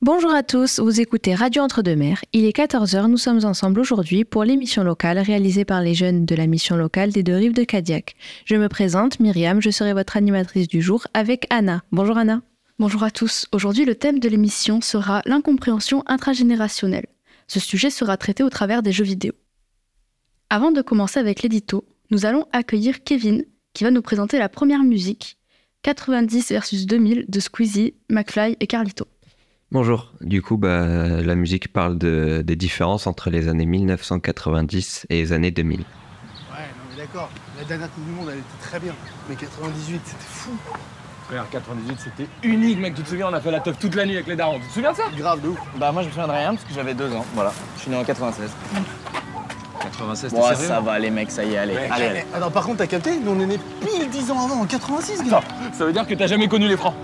Bonjour à tous, vous écoutez Radio Entre-deux-Mers. Il est 14h, nous sommes ensemble aujourd'hui pour l'émission locale réalisée par les jeunes de la mission locale des deux rives de Cadillac. Je me présente, Myriam, je serai votre animatrice du jour avec Anna. Bonjour Anna. Bonjour à tous. Aujourd'hui, le thème de l'émission sera l'incompréhension intragénérationnelle. Ce sujet sera traité au travers des jeux vidéo. Avant de commencer avec l'édito, nous allons accueillir Kevin qui va nous présenter la première musique 90 versus 2000 de Squeezie, McFly et Carlito. Bonjour. Du coup, bah, la musique parle de, des différences entre les années 1990 et les années 2000. Ouais, non mais d'accord. La dernière Coupe du Monde, elle était très bien. Mais 98, c'était fou. Frère, 98, c'était unique, mec. Tu te souviens, on a fait la teuf toute la nuit avec les darons. Tu te souviens de ça? Grave de ouf. Bah moi je me souviens de rien parce que j'avais deux ans, voilà. Je suis né en 96. 96, Bon, ça va les mecs, ça y est, allez. Ouais. allez, allez. Eh, Attends, par contre, t'as capté? Nous, on est nés pile 10 ans avant, en 86, gars. Ça veut dire que t'as jamais connu les francs.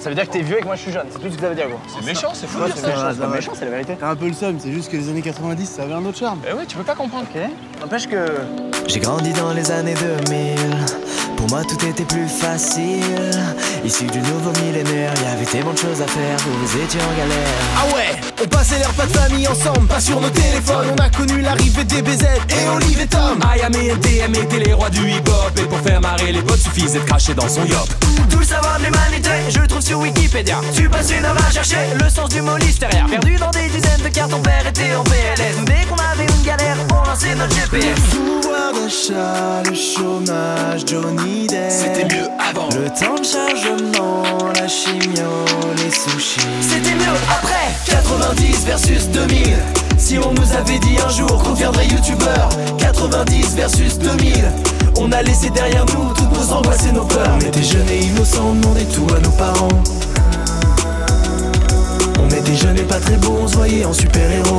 Ça veut dire que t'es vieux et que moi je suis jeune, c'est tout ce que ça veut dire gros. C'est méchant, c'est fou de dire c'est ça. C'est pas méchant, c'est la vérité. T'as un peu le seum, c'est juste que les années 90, ça avait un autre charme. Eh ouais, tu peux pas comprendre. Ok. N'empêche que. J'ai grandi dans les années 2000. Moi, tout était plus facile. Issu du nouveau millénaire, y avait tellement de choses à faire. Vous, étiez en galère. Ah ouais, on passait les repas de famille ensemble, pas sur nos téléphones. On a connu l'arrivée des BZ et Olive et Tom. IAM et NTM étaient les rois du hip-hop Et pour faire marrer les potes suffisait de cracher dans son yop Tout le savoir de l'humanité, je le trouve sur Wikipédia. Tu passes une heure à chercher le sens du mot listeria. Perdu dans des dizaines de cartes, ton père était en PLS. Dès qu'on avait une galère, on lançait notre GPS. Pouvoir d'achat, le chômage, Johnny C'était mieux avant. Le temps de chargement, la chimio, les sushis. C'était mieux après. 90 versus 2000 Si on nous avait dit un jour qu'on deviendrait youtubeur 90 versus 2000 On a laissé derrière nous toutes nos angoisses et nos peurs. On était jeunes et innocents, on demandait tout à nos parents. On était jeunes et pas très beaux, on se voyait en super-héros.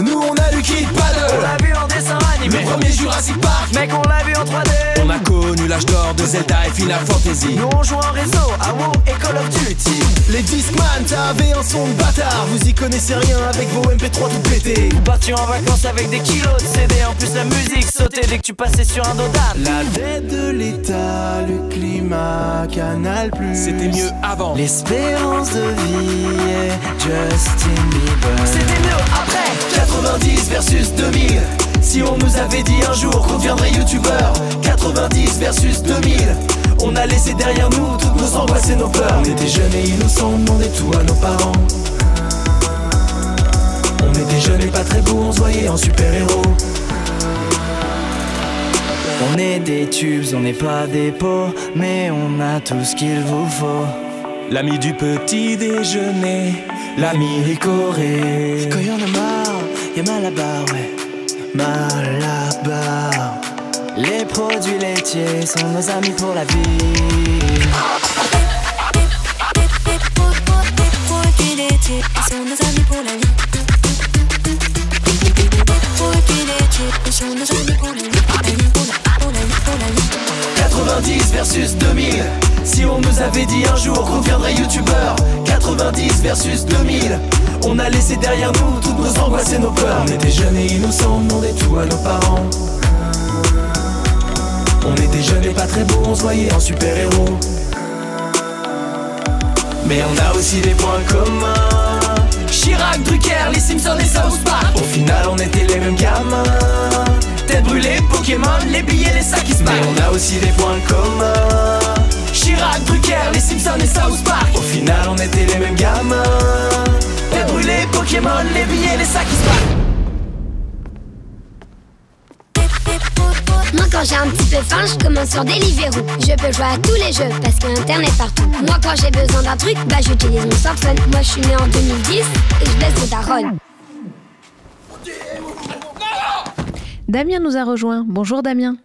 Nous on a lu Kid Paddle. On l'a vu en dessin animé Le premier Jurassic Park. Mec on l'a vu en 3D On a connu l'âge d'or de Zelda et Final Fantasy. Nous on joue en réseau à WoW et Call of Duty. Les Discman t'avais un son de bâtard. Vous y connaissez rien avec vos MP3 tout pétés Parti en vacances avec des kilos de CD En plus la musique sautait dès que tu passais sur un dodane La dette de l'État, le climat, Canal+. C'était mieux avant. L'espérance de vie et Justin Bieber. C'était mieux après. 90 versus 2000 Si on nous avait dit un jour qu'on deviendrait youtubeur 90 versus 2000 On a laissé derrière nous toutes nos angoisses et nos peurs On était jeunes et innocents, on demandait tout à nos parents. On était jeunes et pas très beaux, on se voyait en super-héros. On est des tubes, on n'est pas des pots, mais on a tout ce qu'il vous faut. L'ami du petit déjeuner L'ami Ricoré. Quand y'en a marre, y'a mal à barre, ouais. Mal à barre. Les produits laitiers sont nos amis pour la vie. « 90 versus 2000 Si on nous avait dit un jour qu'on deviendrait youtubeur 90 versus 2000 On a laissé derrière nous toutes nos angoisses et nos peurs On était jeunes et innocents, nos parents. On était jeunes et pas très beaux, on se voyait en super-héros. Mais on a aussi des points communs Chirac, Drucker, les Simpsons et South Park Au final, on était les mêmes gamins. Tête brûlée, Pokémon, les billets, les sacs qui se Mais on a aussi des points communs. Chirac, Drucker, les Simpsons et South Park Au final, on était les mêmes gamins. Tête brûlée, Pokémon, les billets, les sacs qui se quand j'ai un petit peu faim, je commence sur Deliveroo Je peux jouer à tous les jeux parce qu'il y a internet partout Moi quand j'ai besoin d'un truc, bah j'utilise mon smartphone Moi je suis né en 2010 et je baisse mon daronne Damien nous a rejoint. Bonjour Damien.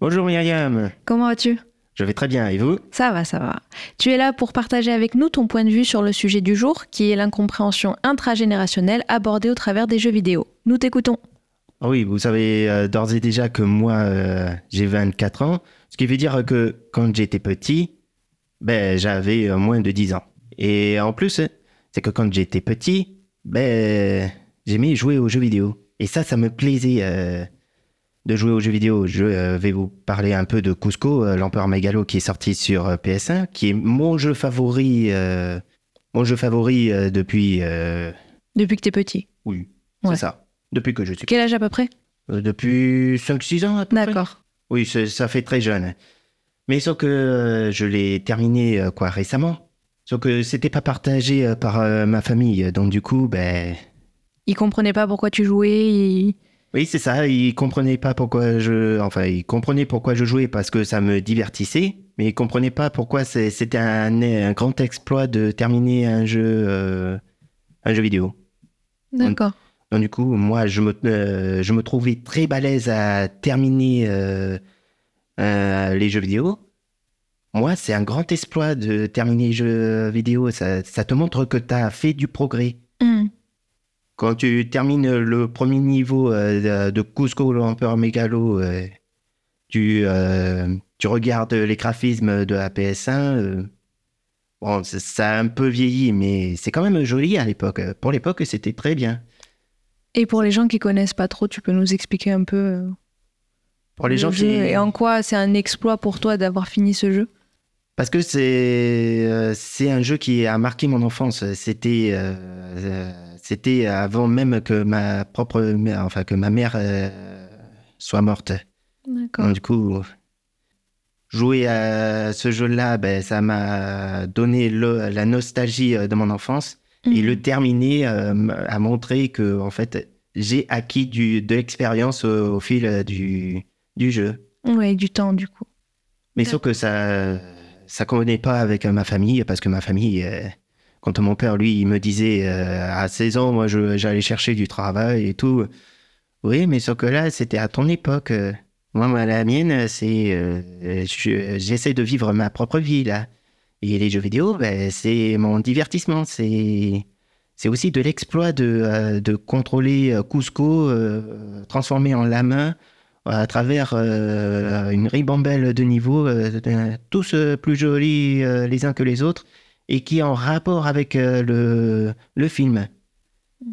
Bonjour Myriam, Comment vas-tu? Je vais très bien et vous? Ça va, ça va. Tu es là pour partager avec nous ton point de vue sur le sujet du jour, qui est l'incompréhension intragénérationnelle abordée au travers des jeux vidéo. Nous t'écoutons. Ah Oui, vous savez euh, d'ores et déjà que moi euh, j'ai 24 ans, ce qui veut dire que quand j'étais petit, ben j'avais euh, moins de 10 ans. Et en plus, c'est que quand j'étais petit, ben j'aimais jouer aux jeux vidéo. Et ça, ça me plaisait euh, de jouer aux jeux vidéo. Je euh, vais vous parler un peu de Cusco, euh, l'empereur mégalo qui est sorti sur euh, PS1, qui est mon jeu favori mon jeu favori depuis. Depuis que t'es petit. oui, Ouais. c'est ça. Depuis que je suis. Quel âge à peu près Euh, depuis 5-6 ans à peu près. D'accord. Oui, ça fait très jeune. Mais sauf que euh, je l'ai terminé euh, quoi récemment. Sauf que c'était pas partagé par ma famille. Donc du coup, ben. Il comprenait pas pourquoi tu jouais. Oui, c'est ça. Ils comprenaient pas pourquoi je. Enfin, ils comprenaient pourquoi je jouais parce que ça me divertissait. Mais ils comprenaient pas pourquoi c'était un, un grand exploit de terminer un jeu, euh, un jeu vidéo. D'accord. Donc du coup, moi, je me, euh, je me trouvais très balèze à terminer euh, euh, les jeux vidéo. Moi, c'est un grand exploit de terminer les jeux vidéo. Ça, ça te montre que tu as fait du progrès. Hmm. Quand tu termines le premier niveau de- Cusco l'Empereur Mégalo, euh, tu, tu regardes les graphismes de la PS1. euh, bon, ça a un peu vieilli, mais c'est quand même joli à l'époque. Pour l'époque, c'était très bien. Et pour les gens qui connaissent pas trop, tu peux nous expliquer un peu euh, Pour les le gens jeu qui... et en quoi c'est un exploit pour toi d'avoir fini ce jeu? Parce que c'est euh, c'est un jeu qui a marqué mon enfance. C'était euh, c'était avant même que ma propre mère, enfin que ma mère soit morte. D'accord. Donc, du coup, jouer à ce jeu-là, ben, ça m'a donné le- la nostalgie de mon enfance. Et Mhm. le terminer euh, m- a montré que en fait j'ai acquis du, de l'expérience au, au fil euh, du, du jeu. Ouais, du temps du coup. Mais sauf que ça ça convenait pas avec euh, ma famille parce que ma famille euh, quand mon père lui il me disait euh, à 16 ans moi j'allais chercher du travail et tout oui mais sauf que là c'était à ton époque euh. moi la mienne c'est euh, je- j'essaie de vivre ma propre vie là et les jeux vidéo ben, c'est mon divertissement c'est aussi de l'exploit de, euh, de contrôler euh, Cusco euh, transformé en lama à travers une ribambelle de niveaux, tous plus jolis les uns que les autres, et qui est en rapport avec le, le film.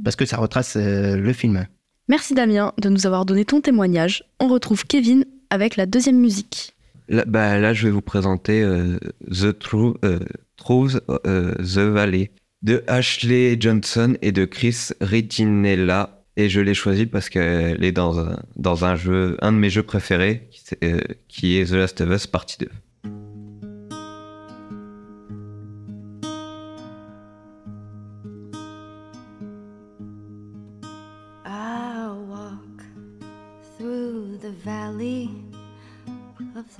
Parce que ça retrace le film. Merci Damien de nous avoir donné ton témoignage. On retrouve Kevin avec la deuxième musique. Là, bah, là, je vais vous présenter euh, The euh, Truth, euh, The Valley de Ashley Johnson et de Chris Ritinella. Et je l'ai choisi parce qu'elle est dans un, dans un jeu, un de mes jeux préférés, qui, euh, qui est The Last of Us Partie 2.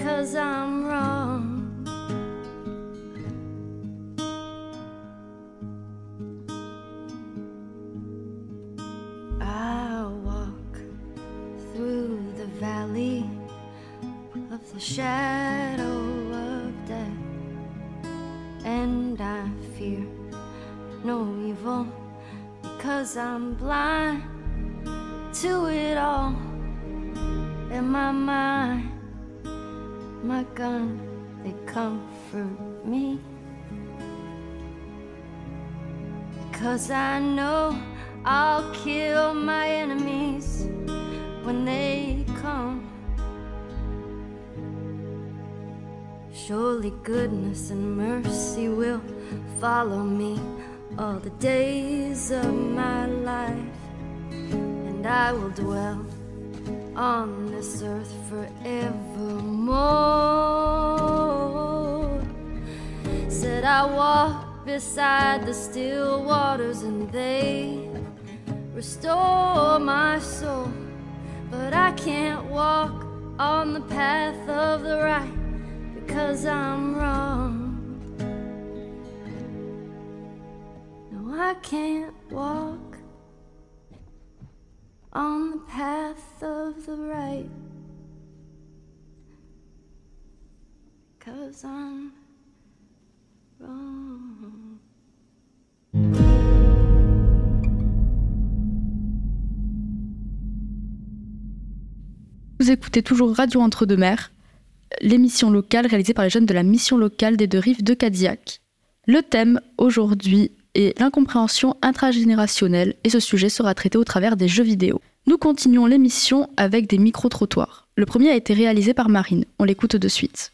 because I'm wrong. I walk through the valley of the shadow of death, and I fear no evil because I'm blind to it all. In my mind, my gun, they comfort me. Because I know I'll kill my enemies when they come. Surely goodness and mercy will follow me all the days of my life, and I will dwell on this earth forevermore. Said I walk beside the still waters and they restore my soul. But I can't walk on the path of the right because I'm wrong. No, I can't walk on the path of the right Vous écoutez toujours Radio Entre-deux-Mers, l'émission locale réalisée par les jeunes de la mission locale des deux rives de Cadillac. Le thème aujourd'hui est l'incompréhension intragénérationnelle et ce sujet sera traité au travers des jeux vidéo. Nous continuons l'émission avec des micro-trottoirs. Le premier a été réalisé par Marine. On l'écoute de suite.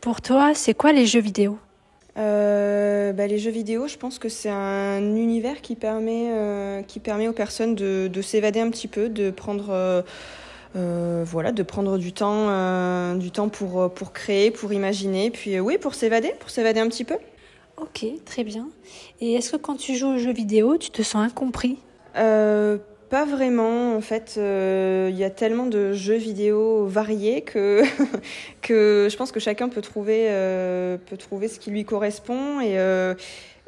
Pour toi, c'est quoi les jeux vidéo Euh, bah, les jeux vidéo, je pense que c'est un univers qui permet, euh, qui permet aux personnes de, de s'évader un petit peu, de prendre, euh, voilà, de prendre du temps, du temps pour, pour créer, pour imaginer, puis oui, pour s'évader, pour s'évader un petit peu. Ok, très bien. Et est-ce que quand tu joues aux jeux vidéo, tu te sens incompris? Euh, pas vraiment, en fait. euh, Il y a tellement de jeux vidéo variés que, que je pense que chacun peut trouver, euh, peut trouver ce qui lui correspond. Et, euh,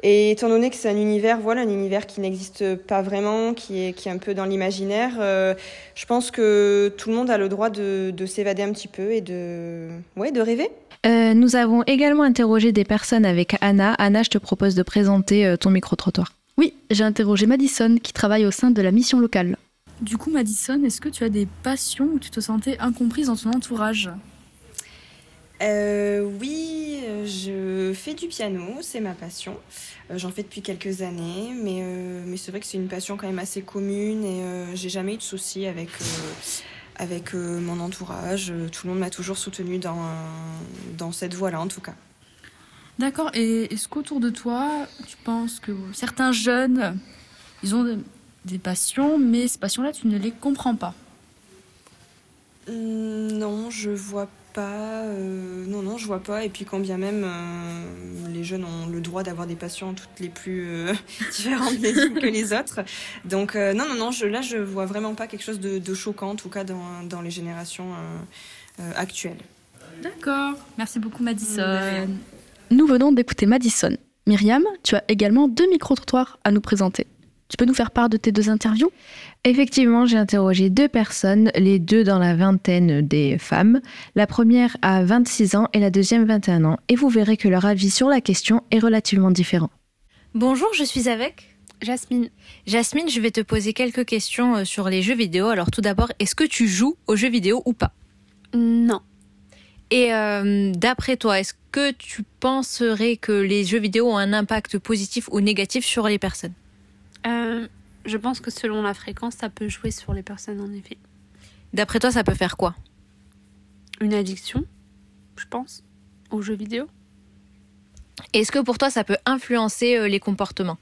et étant donné que c'est un univers, voilà, un univers qui n'existe pas vraiment, qui est, qui est un peu dans l'imaginaire, je pense que tout le monde a le droit de, de s'évader un petit peu et de, ouais, de rêver. Nous avons également interrogé des personnes avec Anna. Anna, je te propose de présenter ton micro-trottoir. Oui, j'ai interrogé Madison qui travaille au sein de la mission locale. Du coup, Madison, est-ce que tu as des passions où tu te sentais incomprise dans ton entourage? Euh, oui, je fais du piano, c'est ma passion. Euh, J'en fais depuis quelques années, mais, euh, mais c'est vrai que c'est une passion quand même assez commune et euh, j'ai jamais eu de soucis avec, euh, avec euh, mon entourage. Tout le monde m'a toujours soutenue dans, dans cette voie-là en tout cas. D'accord, et est-ce qu'autour de toi, tu penses que certains jeunes, ils ont de- des passions, mais ces passions-là, tu ne les comprends pas? Hum, Non, je vois pas. euh, non, non, je vois pas. Et puis, quand bien même euh, les jeunes ont le droit d'avoir des passions toutes les plus euh, différentes les unes que les autres. Donc, non, non, non, je, là, je vois vraiment pas quelque chose de, de choquant, en tout cas dans, dans les générations actuelles. D'accord, merci beaucoup Madison. Nous venons d'écouter Madison. Myriam, tu as également deux micro-trottoirs à nous présenter. Tu peux nous faire part de tes deux interviews? Effectivement, j'ai interrogé deux personnes, les deux dans la vingtaine des femmes. La première a 26 ans et la deuxième 21 ans. Et vous verrez que leur avis sur la question est relativement différent. Bonjour, je suis avec Jasmine. Jasmine, je vais te poser quelques questions euh, sur les jeux vidéo. Alors tout d'abord, est-ce que tu joues aux jeux vidéo ou pas? Non. Et euh, d'après toi, est-ce que tu penserais que les jeux vidéo ont un impact positif ou négatif sur les personnes? Euh, Je pense que selon la fréquence, ça peut jouer sur les personnes en effet. D'après toi, ça peut faire quoi? Une addiction, je pense, aux jeux vidéo. Est-ce que pour toi, ça peut influencer euh, les comportements?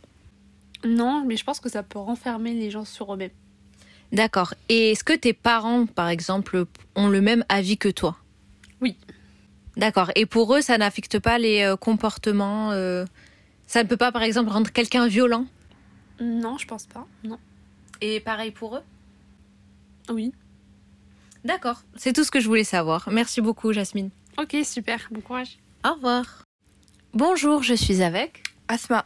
Non, mais je pense que ça peut renfermer les gens sur eux-mêmes. D'accord. Et est-ce que tes parents, par exemple, ont le même avis que toi? D'accord. Et pour eux, ça n'affecte pas les euh, comportements euh, Ça ne peut pas, par exemple, rendre quelqu'un violent? Non, je pense pas. Non. Et pareil pour eux? Oui. D'accord. C'est tout ce que je voulais savoir. Merci beaucoup, Jasmine. Ok, super. Bon courage. Au revoir. Bonjour, je suis avec Asma.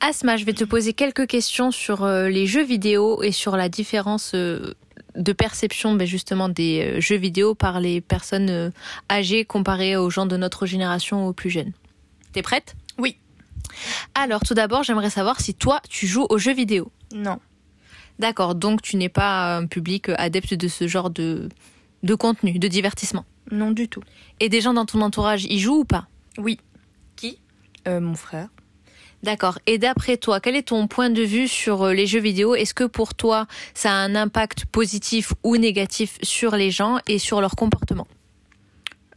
Asma, je vais te poser quelques questions sur euh, les jeux vidéo et sur la différence euh, de perception ben, justement des euh, jeux vidéo par les personnes euh, âgées comparées aux gens de notre génération aux plus jeunes. T'es prête? Oui. Alors tout d'abord, j'aimerais savoir si toi, tu joues aux jeux vidéo. Non. D'accord, donc tu n'es pas un public adepte de ce genre de, de contenu, de divertissement? Non du tout. Et des gens dans ton entourage y jouent ou pas? Oui. Qui? Euh, mon frère. D'accord. Et d'après toi, quel est ton point de vue sur euh, les jeux vidéo? Est-ce que pour toi, ça a un impact positif ou négatif sur les gens et sur leur comportement?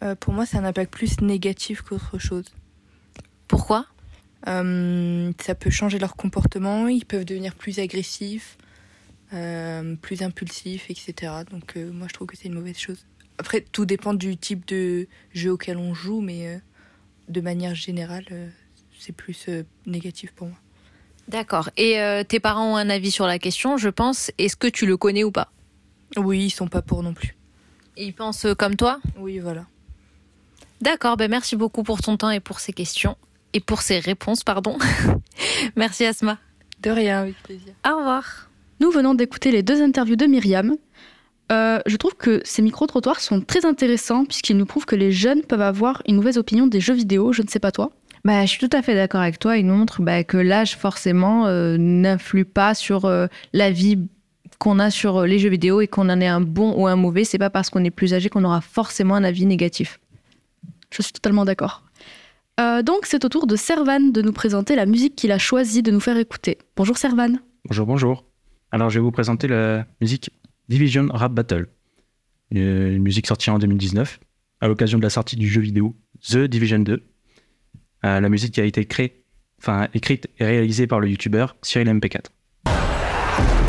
Euh, pour moi, c'est un impact plus négatif qu'autre chose. Pourquoi? Euh, Ça peut changer leur comportement, ils peuvent devenir plus agressifs, euh, plus impulsifs, etc. Donc moi, je trouve que c'est une mauvaise chose. Après, tout dépend du type de jeu auquel on joue, mais de manière générale, c'est plus euh, négatif pour moi. D'accord. Et euh, tes parents ont un avis sur la question, je pense. Est-ce que tu le connais ou pas? Oui, ils sont pas pour non plus. Ils pensent comme toi? Oui, voilà. D'accord, ben merci beaucoup pour ton temps et pour ces questions. Et pour ces réponses, pardon. merci Asma. De rien, avec plaisir. Au revoir. Nous venons d'écouter les deux interviews de Myriam. Euh, je trouve que ces micro-trottoirs sont très intéressants puisqu'ils nous prouvent que les jeunes peuvent avoir une mauvaise opinion des jeux vidéo. Je ne sais pas toi. Bah, je suis tout à fait d'accord avec toi. Il nous montre bah, que l'âge, forcément, euh, n'influe pas sur euh, la vie qu'on a sur euh, les jeux vidéo et qu'on en ait un bon ou un mauvais. C'est pas parce qu'on est plus âgé qu'on aura forcément un avis négatif. Je suis totalement d'accord. Euh, donc, c'est au tour de Servan de nous présenter la musique qu'il a choisi de nous faire écouter. Bonjour Servan. Bonjour, bonjour. Alors, je vais vous présenter la musique Division Rap Battle. Une une musique sortie en 2019, à l'occasion de la sortie du jeu vidéo The Division 2. Euh, la musique qui a été créée, enfin, écrite et réalisée par le youtubeur Cyril MP4.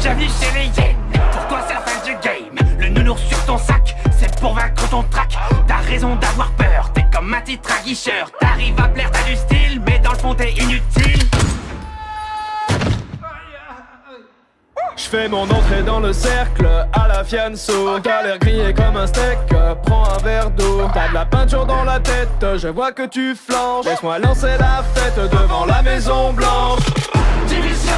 Bienvenue chez les Yen, pour toi c'est la fin du game? Le nounours sur ton sac, c'est pour vaincre ton trac. T'as raison d'avoir peur, t'es comme un titre à guicheur. T'arrives à plaire, t'as du style, mais dans le fond t'es inutile. Je fais mon entrée dans le cercle à la fianso T'as l'air grillé comme un steak, prends un verre d'eau T'as de la peinture dans la tête, je vois que tu flanches Laisse-moi lancer la fête devant la maison blanche Division,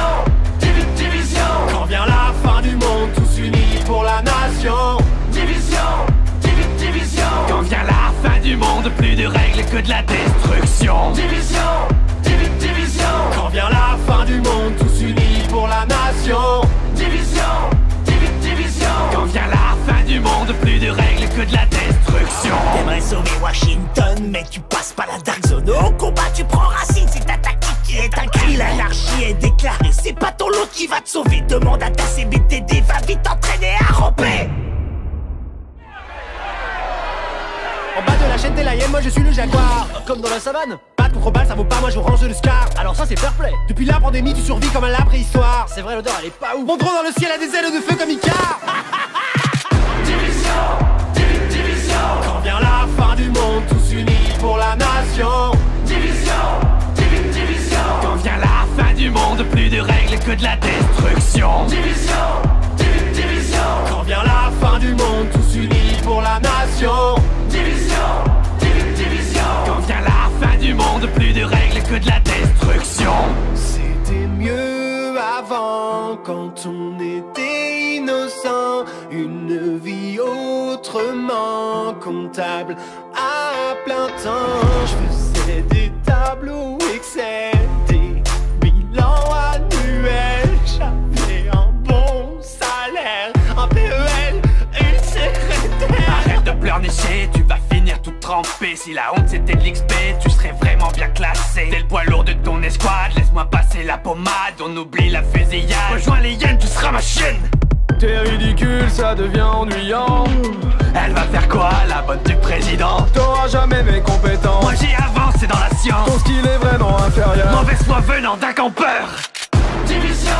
divi- division. Quand vient la fin du monde, tous unis pour la nation. Division, divi- division. Quand vient la fin du monde, plus de règles que de la destruction. Division, divi- division. Quand vient la fin du monde, tous unis pour la nation. Que de la destruction. T'aimerais sauver Washington, mais tu passes pas la Dark Zone. Au combat, tu prends racine, c'est ta tactique qui est un cri. L'anarchie est déclarée, c'est pas ton lot qui va te sauver. Demande à ta CBTD, va vite t'entraîner à ramper. En bas de la chaîne, t'es la moi je suis le jaguar. Comme dans la savane. Batte contre balle, ça vaut pas, moi je range le scar. Alors ça, c'est fair play. Depuis la pandémie, tu survis comme à la préhistoire. C'est vrai, l'odeur elle est pas ouf. Mon drone dans le ciel a des ailes de feu comme Icar. Division, divi- division. Quand vient la fin du monde, tous unis pour la nation. Division, divi- division. Quand vient la fin du monde, plus de règles que de la destruction. Division, divi- division. Quand vient la fin du monde, tous unis pour la nation. Division, divi- division. Quand vient la fin du monde, plus de règles que de la destruction. Quand on était innocent. Une vie autrement comptable à plein temps. Je faisais des tableaux Excel, des bilans annuels. J'avais un bon salaire, un PEL, une secrétaire. Arrête de pleurnicher, tu vas finir tout trempé. Si la honte c'était de l'XP, tu vraiment bien classé. T'es le poids lourd de ton escouade, laisse-moi passer la pommade. On oublie la fusillade. Rejoins les hyènes, tu seras ma chienne. T'es ridicule, ça devient ennuyant. Elle va faire quoi, la bonne du président? T'auras jamais mes compétences. Moi j'ai avancé dans la science. Ton skill est vraiment inférieur. Mauvaise foi venant d'un campeur. Division,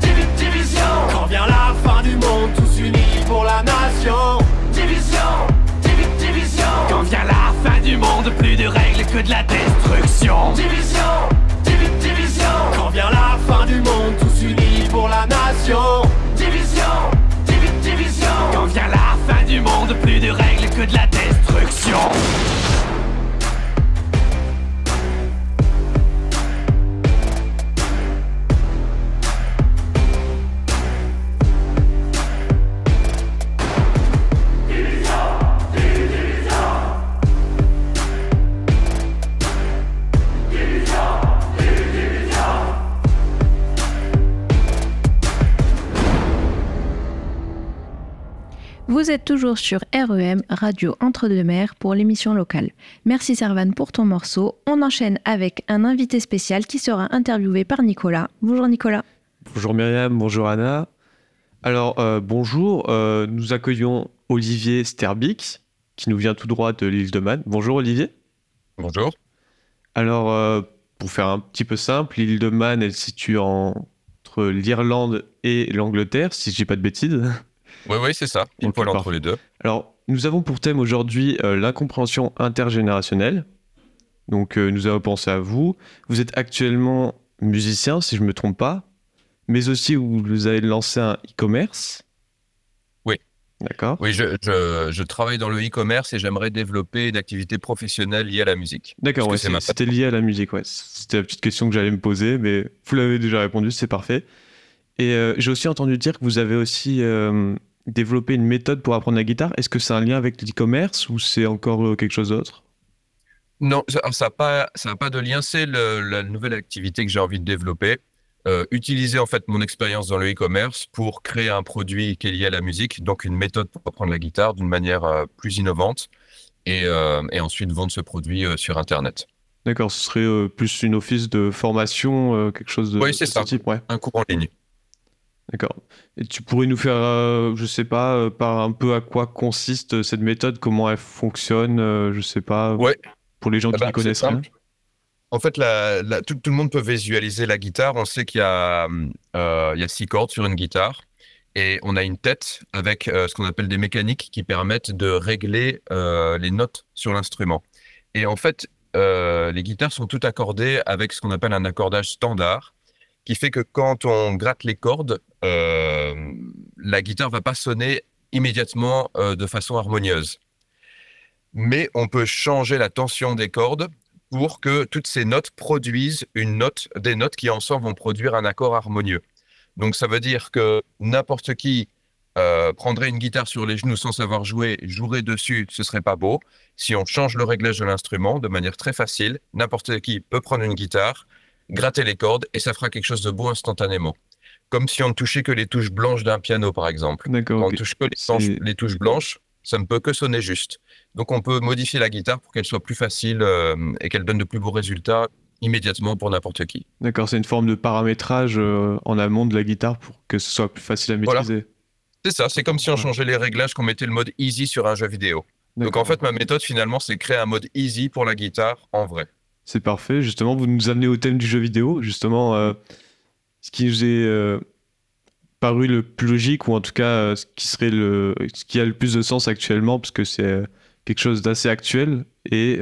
divi- division. Quand vient la fin du monde, tous unis pour la nation. Du monde, plus de règles que de la destruction. Division, divi- division. Quand vient la fin du monde, tous unis pour la nation. Division, divi- division. Quand vient la fin du monde, plus de règles que de la destruction. Vous êtes toujours sur REM, Radio Entre-deux-Mers, pour l'émission locale. Merci Servan pour ton morceau. On enchaîne avec un invité spécial qui sera interviewé par Nicolas. Bonjour Nicolas. Bonjour Myriam, bonjour Anna. Alors euh, bonjour, euh, nous accueillons Olivier Sterbix qui nous vient tout droit de l'île de Man. Bonjour Olivier. Bonjour. Alors euh, pour faire un petit peu simple, l'île de Man elle se situe en- entre l'Irlande et l'Angleterre, si je dis pas de bêtises. Oui, oui, c'est ça. Ok, poil entre les deux. Alors nous avons pour thème aujourd'hui euh, l'incompréhension intergénérationnelle. Donc, euh, nous avons pensé à vous. Vous êtes actuellement musicien, si je ne me trompe pas, mais aussi vous avez lancé un e-commerce. Oui. D'accord. Oui, je, je- je travaille dans le e-commerce et j'aimerais développer une activité professionnelle liée à la musique. D'accord, ouais, c'était lié à la musique, ouais. C'était la petite question que j'allais me poser, mais vous l'avez déjà répondu, c'est parfait. Et euh, j'ai aussi entendu dire que vous avez aussi euh, développé une méthode pour apprendre la guitare. Est-ce que c'est un lien avec l'e-commerce ou c'est encore euh, quelque chose d'autre? Non, ça n'a pas, ça a pas de lien. C'est la nouvelle activité que j'ai envie de développer. Utiliser en fait mon expérience dans le e-commerce pour créer un produit qui est lié à la musique, donc une méthode pour apprendre la guitare d'une manière plus innovante et, et ensuite vendre ce produit sur Internet. D'accord, ce serait plus une office de formation, quelque chose de, Oui, c'est ce ça. type, ouais. Un cours en ligne. D'accord. Et tu pourrais nous faire, euh, je sais pas, euh, par un peu à quoi consiste cette méthode, comment elle fonctionne, euh, je sais pas, Ouais. pour les gens Ah qui bah, ne c'est connaissent rien. En fait, la- la- tout, tout le monde peut visualiser la guitare. On sait qu'il y a, euh, il y a six cordes sur une guitare et on a une tête avec euh, ce qu'on appelle des mécaniques qui permettent de régler euh, les notes sur l'instrument. Et en fait, euh, les guitares sont toutes accordées avec ce qu'on appelle un accordage standard, qui fait que quand on gratte les cordes, euh, la guitare va pas sonner immédiatement euh, de façon harmonieuse. Mais on peut changer la tension des cordes pour que toutes ces notes produisent une note, des notes qui ensemble vont produire un accord harmonieux. Donc ça veut dire que n'importe qui euh, prendrait une guitare sur les genoux sans savoir jouer, jouerait dessus, ce serait pas beau. Si on change le réglage de l'instrument de manière très facile, n'importe qui peut prendre une guitare, gratter les cordes et ça fera quelque chose de beau instantanément. Comme si on ne touchait que les touches blanches d'un piano, par exemple. D'accord. Quand on ok. touche que les, touches blanches, ça ne peut que sonner juste. Donc on peut modifier la guitare pour qu'elle soit plus facile euh, et qu'elle donne de plus beaux résultats immédiatement pour n'importe qui. D'accord, c'est une forme de paramétrage euh, en amont de la guitare pour que ce soit plus facile à Voilà. maîtriser. C'est ça, c'est comme si on changeait les réglages, qu'on mettait le mode easy sur un jeu vidéo. Donc en fait, ma méthode finalement, c'est créer un mode easy pour la guitare en vrai. C'est parfait. Justement, vous nous amenez au thème du jeu vidéo. Justement, euh, ce qui nous est euh, paru le plus logique, ou en tout cas euh, ce qui serait le, ce qui a le plus de sens actuellement, parce que c'est euh, quelque chose d'assez actuel. Et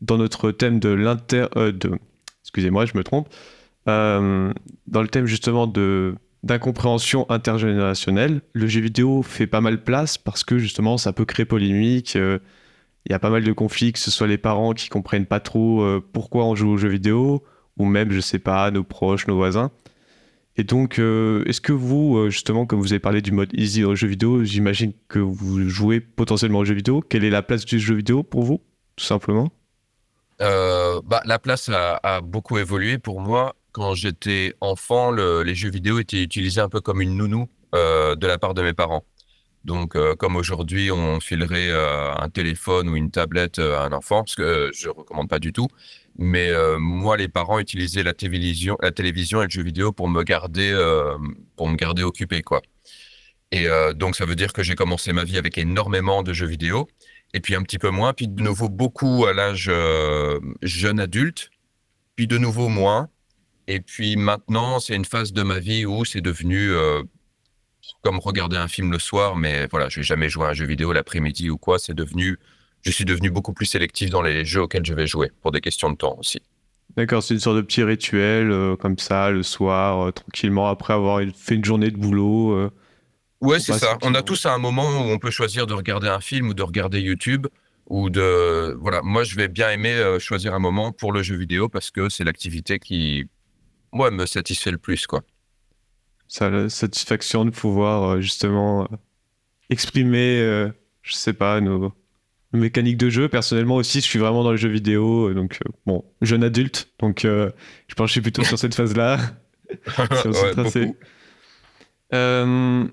dans notre thème de l'inter, de, excusez-moi, je me trompe, dans le thème justement de d'incompréhension intergénérationnelle, le jeu vidéo fait pas mal place parce que justement ça peut créer polémique. il y a pas mal de conflits, que ce soit les parents qui comprennent pas trop pourquoi on joue aux jeux vidéo, ou même, je sais pas, nos proches, nos voisins. Et donc, euh, est-ce que vous, euh, justement, comme vous avez parlé du mode easy aux jeux vidéo, j'imagine que vous jouez potentiellement aux jeux vidéo. Quelle est la place du jeu vidéo pour vous, tout simplement? Euh, bah, la place a, a beaucoup évolué pour moi. Quand j'étais enfant, le- les jeux vidéo étaient utilisés un peu comme une nounou de la part de mes parents. Donc, comme aujourd'hui, on filerait un téléphone ou une tablette à un enfant, ce que je recommande pas du tout. Mais euh, moi, les parents utilisaient la télévision, la télévision et le jeu vidéo pour me garder, euh, pour me garder occupé, quoi. Et euh, donc, ça veut dire que j'ai commencé ma vie avec énormément de jeux vidéo, et puis un petit peu moins, puis de nouveau beaucoup à l'âge jeune adulte, puis de nouveau moins. Et puis maintenant, c'est une phase de ma vie où c'est devenu comme regarder un film le soir, mais voilà, je vais jamais jouer à un jeu vidéo l'après-midi ou quoi. C'est devenu, je suis devenu beaucoup plus sélectif dans les jeux auxquels je vais jouer, pour des questions de temps aussi. D'accord, c'est une sorte de petit rituel, euh, comme ça, le soir, euh, tranquillement, après avoir fait une journée de boulot. euh, Ouais, c'est ça. On a tous à un moment où on peut choisir de regarder un film ou de regarder YouTube ou de voilà. Moi, je vais bien aimer choisir un moment pour le jeu vidéo parce que c'est l'activité qui, moi, me satisfait le plus, quoi. ça la satisfaction de pouvoir justement exprimer, je sais pas, nos, nos mécaniques de jeu. Personnellement aussi, je suis vraiment dans les jeux vidéo, euh, donc euh, bon, jeune adulte, donc euh, je pense que je suis plutôt sur cette phase-là. Ouais. Euh,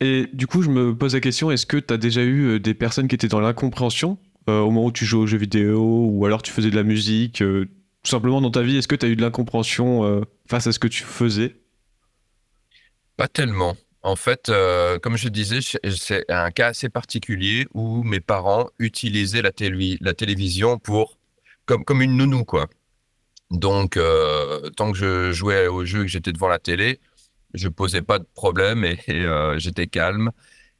et du coup, je me pose la question, est-ce que tu as déjà eu des personnes qui étaient dans l'incompréhension euh, au moment où tu jouais aux jeux vidéo, ou alors tu faisais de la musique, tout simplement dans ta vie, est-ce que tu as eu de l'incompréhension face à ce que tu faisais? Pas tellement. En fait, euh, comme je disais, c'est un cas assez particulier où mes parents utilisaient la, télévi- la télévision pour comme, une nounou, quoi. Donc, euh, tant que je jouais au jeu et que j'étais devant la télé, je posais pas de problème et, et, euh, j'étais calme.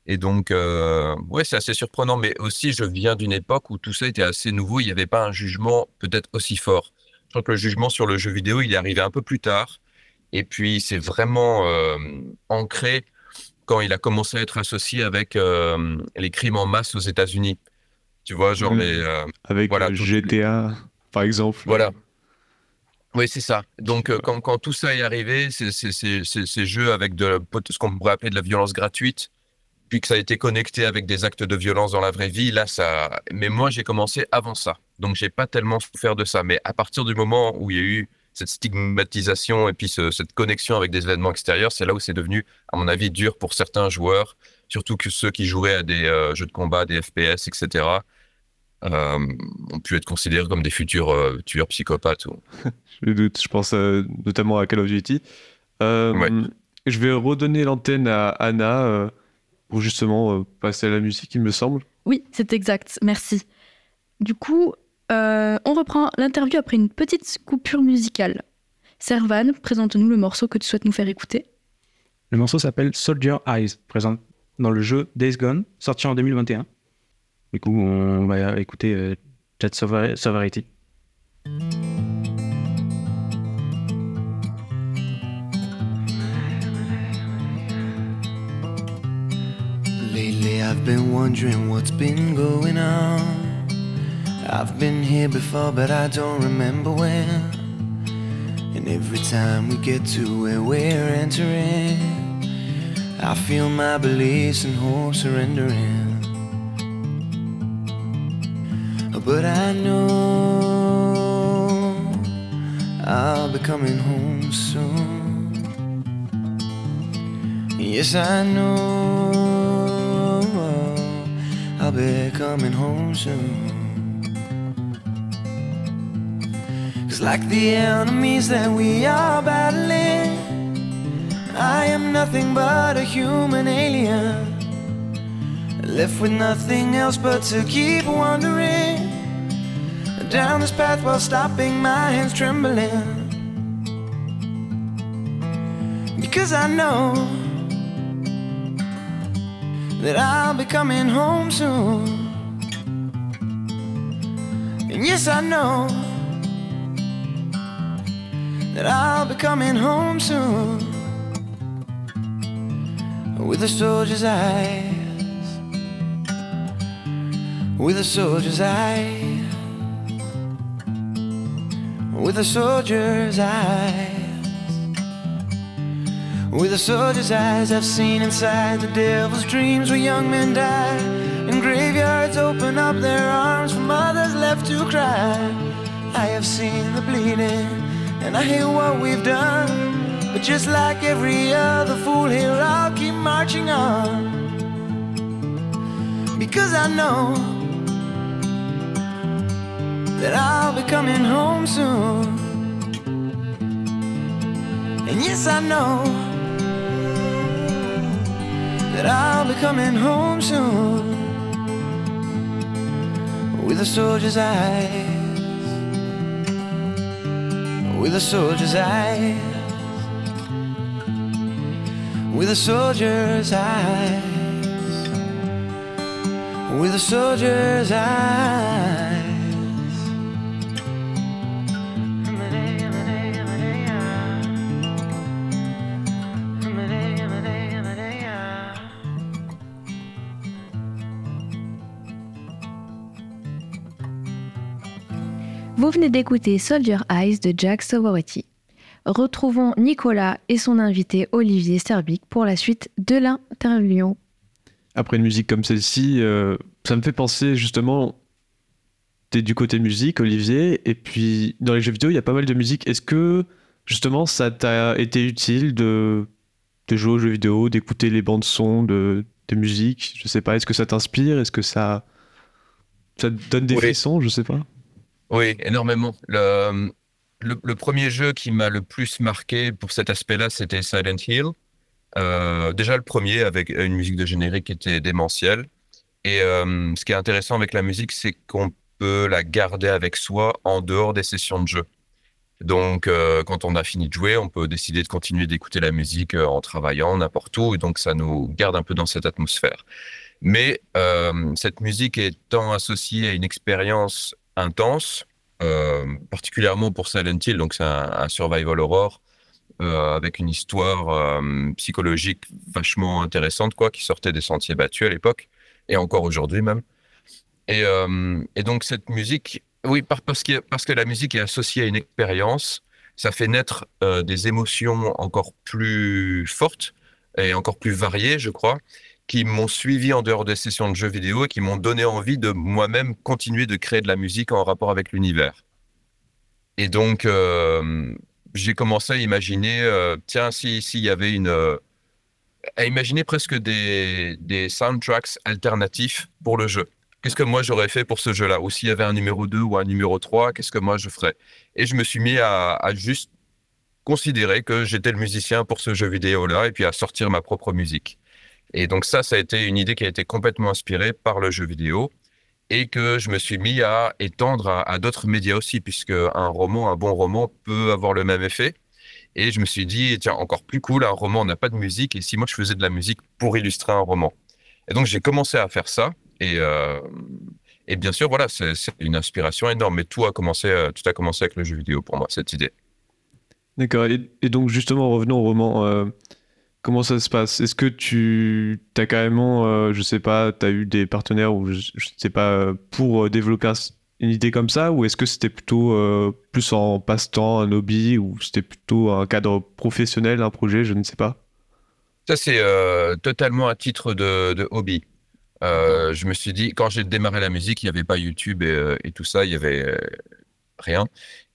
Et donc, euh, ouais, c'est assez surprenant. Mais aussi, je viens d'une époque où tout ça était assez nouveau. Il n'y avait pas un jugement peut-être aussi fort. Je crois que le jugement sur le jeu vidéo, il est arrivé un peu plus tard. Et puis, c'est vraiment euh, ancré quand il a commencé à être associé avec euh, les crimes en masse aux États-Unis. Tu vois, genre les. euh, Avec voilà, GTA, par exemple. Voilà. Oui, c'est ça. Donc, euh, quand, quand tout ça est arrivé, ces jeux avec de, ce qu'on pourrait appeler de la violence gratuite, puis que ça a été connecté avec des actes de violence dans la vraie vie, là, ça. Mais moi, j'ai commencé avant ça. Donc, j'ai pas tellement souffert de ça. Mais à partir du moment où il y a eu cette stigmatisation et puis ce- cette connexion avec des événements extérieurs, c'est là où c'est devenu, à mon avis, dur pour certains joueurs, surtout que ceux qui jouaient à des euh, jeux de combat, des FPS, etc., euh, ont pu être considérés comme des futurs euh, tueurs psychopathes. Ou... Je doute, je pense euh, notamment à Call of Duty. Euh, Je vais redonner l'antenne à Anna euh, pour justement euh, passer à la musique, il me semble. Oui, c'est exact, merci. Du coup, euh, on reprend l'interview après une petite coupure musicale. Servan, présente-nous le morceau que tu souhaites nous faire écouter. Le morceau s'appelle Soldier Eyes, présent dans le jeu Days Gone, sorti en 2021. Du coup, on va écouter euh, Jet Sover- Sovereignty. Lately I've been wondering what's been going on. I've been here before, but I don't remember when. And every time we get to where we're entering, I feel my beliefs and hope surrendering. But I know I'll be coming home soon. Yes, I know I'll be coming home soon. Like the enemies that we are battling, I am nothing but a human alien. Left with nothing else but to keep wandering down this path while stopping my hands trembling. Because I know that I'll be coming home soon. And yes, I know that I'll be coming home soon with a soldier's eyes, with a soldier's eyes, with a soldier's eyes. With a soldier's eyes, I've seen inside the devil's dreams where young men die. And graveyards open up their arms for mothers left to cry. I have seen the bleeding, and I hate what we've done. But just like every other fool here, I'll keep marching on. Because I know that I'll be coming home soon. And yes, I know that I'll be coming home soon with a soldier's eyes, with a soldier's eyes, with a soldier's eyes, with a soldier's eyes. Vous venez d'écouter Soldier Eyes de Jack Sowaretti. Retrouvons Nicolas et son invité Olivier Sterbic pour la suite de l'interview. Après une musique comme celle-ci, euh, ça me fait penser justement, t'es du côté musique, Olivier, et puis dans les jeux vidéo, il y a pas mal de musique. Est-ce que justement ça t'a été utile de, de jouer aux jeux vidéo, d'écouter les bandes son de, de musique Je sais pas, est-ce que ça t'inspire? Est-ce que ça, ça te donne des Oui. frissons? Je sais pas. Oui, énormément. Le, premier jeu qui m'a le plus marqué pour cet aspect-là, c'était Silent Hill. Euh, déjà le premier avec une musique de générique qui était démentielle. Et euh, ce qui est intéressant avec la musique, c'est qu'on peut la garder avec soi en dehors des sessions de jeu. Donc, euh, quand on a fini de jouer, on peut décider de continuer d'écouter la musique en travaillant n'importe où. Et donc, ça nous garde un peu dans cette atmosphère. Mais cette musique étant associée à une expérience intense, euh, particulièrement pour Silent Hill, donc c'est un, survival horror euh, avec une histoire euh, psychologique vachement intéressante, quoi, qui sortait des sentiers battus à l'époque et encore aujourd'hui même. Et, donc cette musique, oui, par- parce que, parce que la musique est associée à une expérience, ça fait naître des émotions encore plus fortes et encore plus variées, je crois, qui m'ont suivi en dehors des sessions de jeux vidéo et qui m'ont donné envie de moi-même continuer de créer de la musique en rapport avec l'univers. Et donc, euh, j'ai commencé à imaginer, euh, tiens, si s'il y avait une, euh, à imaginer presque des, des soundtracks alternatifs pour le jeu. Qu'est-ce que moi j'aurais fait pour ce jeu-là? Ou s'il y avait un numéro 2 ou un numéro 3, qu'est-ce que moi je ferais? Et je me suis mis à juste considérer que j'étais le musicien pour ce jeu vidéo-là et puis à sortir ma propre musique. Et donc ça, ça a été une idée qui a été complètement inspirée par le jeu vidéo et que je me suis mis à étendre à, d'autres médias aussi, puisque un roman, un bon roman peut avoir le même effet. Et je me suis dit, tiens, encore plus cool, un roman n'a pas de musique, et si moi je faisais de la musique pour illustrer un roman? Et donc j'ai commencé à faire ça, et, euh, bien sûr, voilà, c'est une inspiration énorme, mais tout a commencé, euh, tout a commencé avec le jeu vidéo pour moi, cette idée. D'accord. Et, et donc, justement, revenons au roman. euh, comment ça se passe? Est-ce que tu as carrément, euh, je sais pas, tu as eu des partenaires ou je, sais pas, euh, pour euh, développer un- une idée comme ça? Ou est-ce que c'était plutôt euh, plus en passe-temps, un hobby, ou c'était plutôt un cadre professionnel, un projet, je ne sais pas? Ça, c'est totalement à titre de, hobby. Je me suis dit, quand j'ai démarré la musique, il n'y avait pas YouTube et, et tout ça, il y avait rien.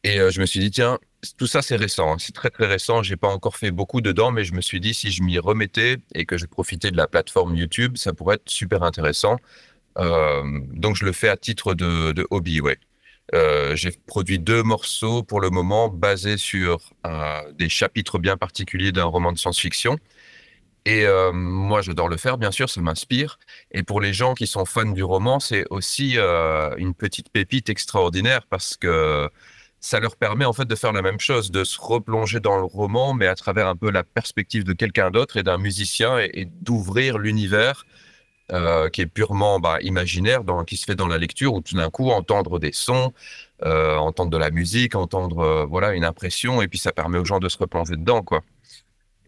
Et je me suis dit, tiens, tout ça, c'est récent, hein, c'est très très récent. J'ai pas encore fait beaucoup dedans, mais je me suis dit, si je m'y remettais et que je profitais de la plateforme YouTube, ça pourrait être super intéressant. Euh, donc, je le fais à titre de, hobby. Euh, j'ai produit deux morceaux pour le moment basés sur euh, des chapitres bien particuliers d'un roman de science-fiction. Et euh, moi, j'adore le faire, bien sûr, ça m'inspire. Et pour les gens qui sont fans du roman, c'est aussi une petite pépite extraordinaire parce que ça leur permet en fait de faire la même chose, de se replonger dans le roman, mais à travers un peu la perspective de quelqu'un d'autre et d'un musicien et, d'ouvrir l'univers euh, qui est purement bah, imaginaire, dans, qui se fait dans la lecture, où tout d'un coup entendre des sons, euh, entendre de la musique, entendre euh, voilà une impression, et puis ça permet aux gens de se replonger dedans, quoi.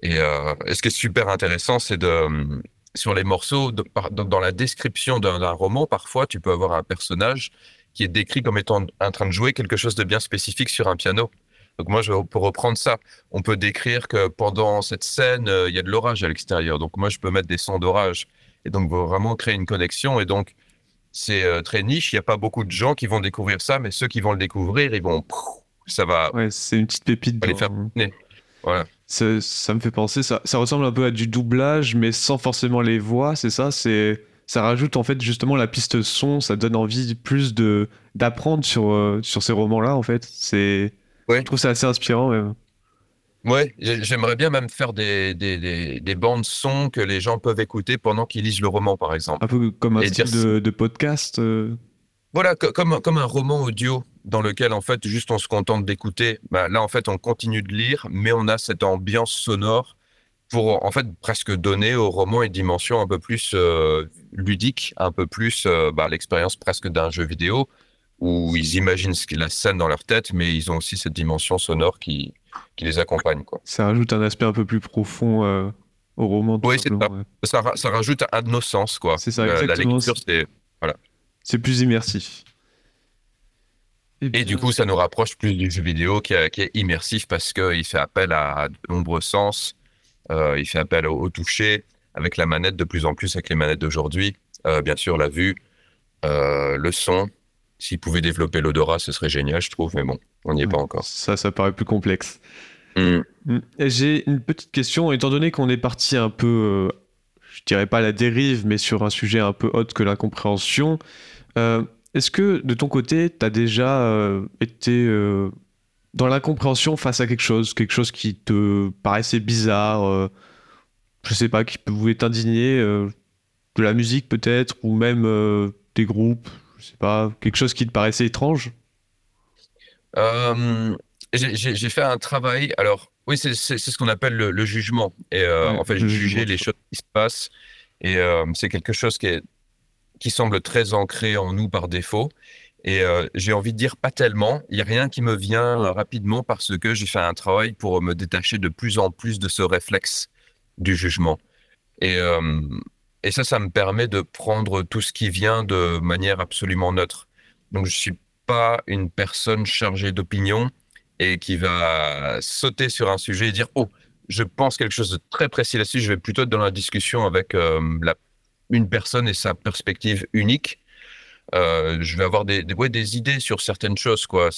Et, ce qui est super intéressant, c'est de hum, sur les morceaux, dans, la description d'un roman, parfois tu peux avoir un personnage qui est décrit comme étant en train de jouer quelque chose de bien spécifique sur un piano. Donc moi, je peux reprendre ça. On peut décrire que pendant cette scène, euh, il y a de l'orage à l'extérieur. Donc moi, je peux mettre des sons d'orage. Et donc vraiment créer une connexion. Et donc, c'est euh, très niche. Il n'y a pas beaucoup de gens qui vont découvrir ça, mais ceux qui vont le découvrir, ils vont... Ça va... Ouais, c'est une petite pépite. va les dans- faire. Voilà. Ça, ça me fait penser, ça, ça ressemble un peu à du doublage, mais sans forcément les voix, c'est ça? C'est, ça rajoute en fait justement la piste son, ça donne envie plus de, d'apprendre sur, euh, sur ces romans-là, en fait. C'est, je trouve ça assez inspirant, même. Ouais, j'ai- j'aimerais bien même faire des, des, des, des bandes son que les gens peuvent écouter pendant qu'ils lisent le roman, par exemple. Un peu comme un Et style dire- de, de podcast. euh. Voilà, co- comme, un- comme un roman audio dans lequel, en fait, juste on se contente d'écouter. Bah, là, en fait, on continue de lire, mais on a cette ambiance sonore pour, en fait, presque donner au roman une dimension un peu plus euh, ludique, un peu plus euh, bah, l'expérience presque d'un jeu vidéo, où ils imaginent ce la scène dans leur tête, mais ils ont aussi cette dimension sonore qui, qui les accompagne, quoi. Ça rajoute un aspect un peu plus profond euh, au roman. Oui, c'est ça. ouais. Ça, ça rajoute un de nos sens, quoi. C'est ça, La- La exactement. lecture, c'est... Voilà. C'est plus immersif. Et du coup, ça nous rapproche plus du jeu vidéo qui, est- qui est immersif parce qu'il fait appel à de nombreux sens. Euh, il fait appel au, au toucher avec la manette de plus en plus avec les manettes d'aujourd'hui. Euh, bien sûr, la vue, euh, le son. S'il pouvait développer l'odorat, ce serait génial, je trouve, mais bon, on n'y est pas encore. Ça, ça paraît plus complexe. Mm. Mm. J'ai une petite question, étant donné qu'on est parti un peu, euh, je dirais pas à la dérive, mais sur un sujet un peu autre que l'incompréhension, euh, est-ce que de ton côté, tu as déjà été dans l'incompréhension face à quelque chose, quelque chose qui te paraissait bizarre, je sais pas, qui pouvait t'indigner, euh, de la musique peut-être, ou même euh, des groupes, je sais pas, quelque chose qui te paraissait étrange? Euh, j'ai- fait un travail. Alors, oui, c'est ce qu'on appelle le, le jugement. Et euh, Ouais, en fait, le juger jugement, les choses qui se passent. Et c'est quelque chose qui, est, qui semble très ancré en nous par défaut. Et euh, j'ai envie de dire pas tellement. Il n'y a rien qui me vient rapidement parce que j'ai fait un travail pour me détacher de plus en plus de ce réflexe du jugement. Et, euh, et ça, ça me permet de prendre tout ce qui vient de manière absolument neutre. Donc, je suis pas une personne chargée d'opinion et qui va sauter sur un sujet et dire Oh, je pense quelque chose de très précis là-dessus. Je vais plutôt être dans la discussion avec euh, la, une personne et sa perspective unique. Euh, je vais avoir des, idées sur certaines choses. Quoi.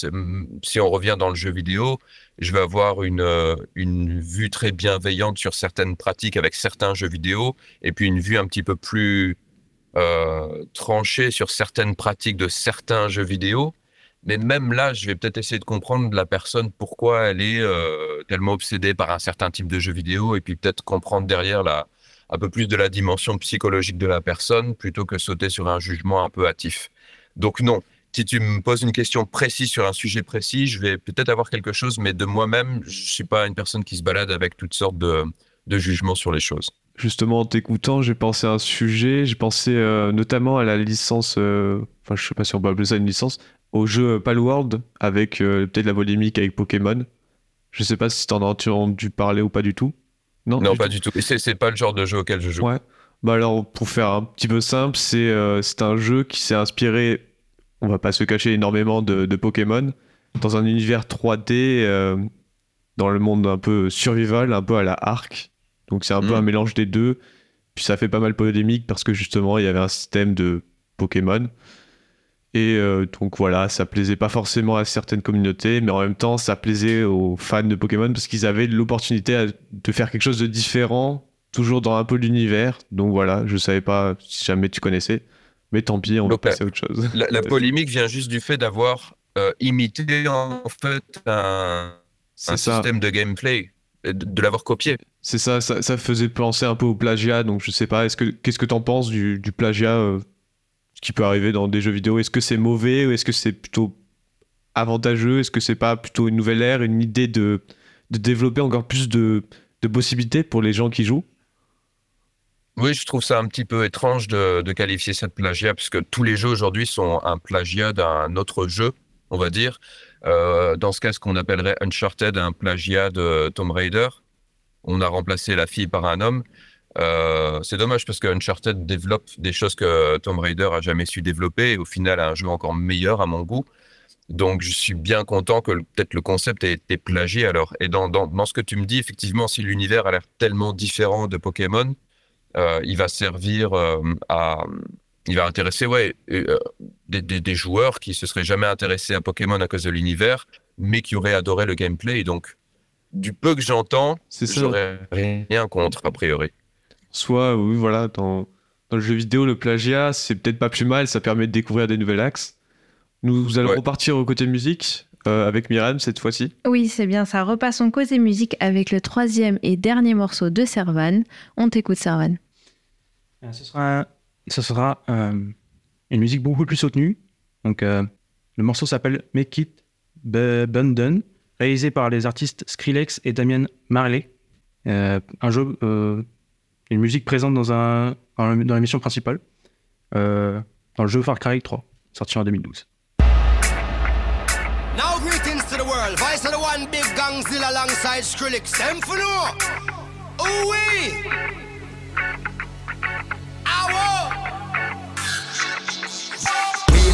Si on revient dans le jeu vidéo, je vais avoir une, euh, une vue très bienveillante sur certaines pratiques avec certains jeux vidéo et puis une vue un petit peu plus euh, tranchée sur certaines pratiques de certains jeux vidéo. Mais même là, je vais peut-être essayer de comprendre la personne pourquoi elle est tellement obsédée par un certain type de jeu vidéo et puis peut-être comprendre derrière la, un peu plus de la dimension psychologique de la personne plutôt que sauter sur un jugement un peu hâtif. Donc non, si tu me poses une question précise sur un sujet précis, je vais peut-être avoir quelque chose, mais de moi-même, je suis pas une personne qui se balade avec toutes sortes de, jugements sur les choses. Justement, en t'écoutant, j'ai pensé à un sujet. J'ai pensé euh, notamment à la licence. euh, Enfin, je sais pas si on peut appeler ça une licence. Au jeu Palworld, avec euh, peut-être la polémique avec Pokémon. Je sais pas si t'en as entendu parler ou pas du tout. Non, Non, du pas tout. du tout. C'est c'est pas le genre de jeu auquel je joue. Ouais. Bah alors, pour faire un petit peu simple, c'est euh, c'est un jeu qui s'est inspiré, on va pas se cacher énormément de, de Pokémon, dans un univers 3D, euh, dans le monde un peu survival, un peu à la Ark. Donc c'est un peu Mm. un mélange des deux. Puis ça fait pas mal polémique parce que justement, il y avait un système de Pokémon. Et euh, donc voilà, ça plaisait pas forcément à certaines communautés, mais en même temps, ça plaisait aux fans de Pokémon parce qu'ils avaient l'opportunité de faire quelque chose de différent, toujours dans un peu l'univers. Donc voilà, je savais pas si jamais tu connaissais, mais tant pis, on va Donc, passer à autre chose. La, la polémique vient juste du fait d'avoir euh, imité en fait un, système de gameplay, de, de l'avoir copié. C'est ça, ça, ça faisait penser un peu au plagiat, donc je sais pas, est-ce que qu'est-ce que t'en penses du, du plagiat euh, ce qui peut arriver dans des jeux vidéo Est-ce que c'est mauvais ou est-ce que c'est plutôt avantageux? Est-ce que c'est pas plutôt une nouvelle ère, une idée de, de développer encore plus de, de possibilités pour les gens qui jouent? Oui, je trouve ça un petit peu étrange de, qualifier ça de plagiat, parce que tous les jeux aujourd'hui sont un plagiat d'un autre jeu, on va dire. Euh, dans ce cas, ce qu'on appellerait Uncharted, un plagiat de Tomb Raider. On a remplacé la fille par un homme. Euh, c'est dommage parce que Uncharted développe des choses que Tomb Raider a jamais su développer et au final a un jeu encore meilleur à mon goût. Donc je suis bien content que peut-être le concept ait été plagié alors. Et dans, dans, dans ce que tu me dis, effectivement, si l'univers a l'air tellement différent de Pokémon, euh, il va servir euh, à... Il va intéresser ouais, des, des- des joueurs qui se seraient jamais intéressés à Pokémon à cause de l'univers, mais qui auraient adoré le gameplay. Et donc, du peu que j'entends, j'aurais rien contre, a priori. Soit, oui, voilà, dans, dans le jeu vidéo, le plagiat, c'est peut-être pas plus mal, ça permet de découvrir des nouvelles axes. Nous allons repartir au côté musique euh, avec Myriam cette fois-ci. Oui, c'est bien ça. Repassons côté musique avec le troisième et dernier morceau de Servan. On t'écoute, Servan. Euh, Ce sera, ce sera euh, une musique beaucoup plus soutenue. Donc, euh, le morceau s'appelle Make It Bundon, réalisé par les artistes Skrillex et Damien Marley. Euh, un jeu, euh, une musique présente dans, un, dans la- dans la mission principale, euh, dans le jeu Far Cry 3, sorti en 2012. Now greetings to the world. Of the one big alongside Skrillex.